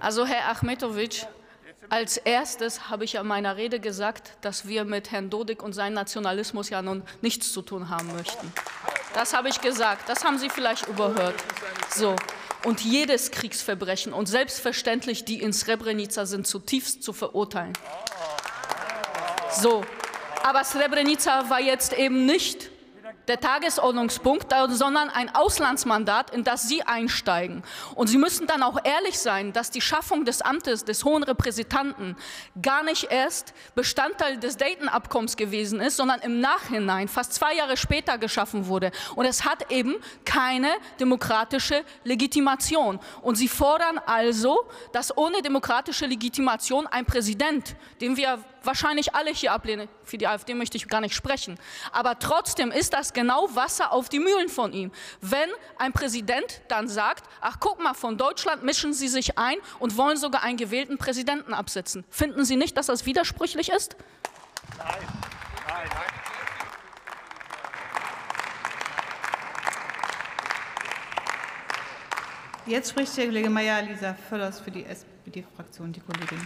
Also Herr Achmetovic, als erstes habe ich in meiner Rede gesagt, dass wir mit Herrn Dodik und seinem Nationalismus ja nun nichts zu tun haben möchten. Das habe ich gesagt. Das haben Sie vielleicht überhört. So. Und jedes Kriegsverbrechen und selbstverständlich die in Srebrenica sind zutiefst zu verurteilen. So. Aber Srebrenica war jetzt eben nicht der Tagesordnungspunkt, sondern ein Auslandsmandat, in das Sie einsteigen. Und Sie müssen dann auch ehrlich sein, dass die Schaffung des Amtes des Hohen Repräsentanten gar nicht erst Bestandteil des Dayton-Abkommens gewesen ist, sondern im Nachhinein, fast zwei Jahre später geschaffen wurde. Und es hat eben keine demokratische Legitimation. Und Sie fordern also, dass ohne demokratische Legitimation ein Präsident, den wir wahrscheinlich alle hier ablehnen, für die AfD möchte ich gar nicht sprechen, aber trotzdem ist das genau Wasser auf die Mühlen von ihm. Wenn ein Präsident dann sagt, ach guck mal, von Deutschland mischen Sie sich ein und wollen sogar einen gewählten Präsidenten absetzen. Finden Sie nicht, dass das widersprüchlich ist? Nein, nein, nein. Jetzt spricht der Kollege Mayer-Lisa Völlers für die SPD-Fraktion, die Kollegin.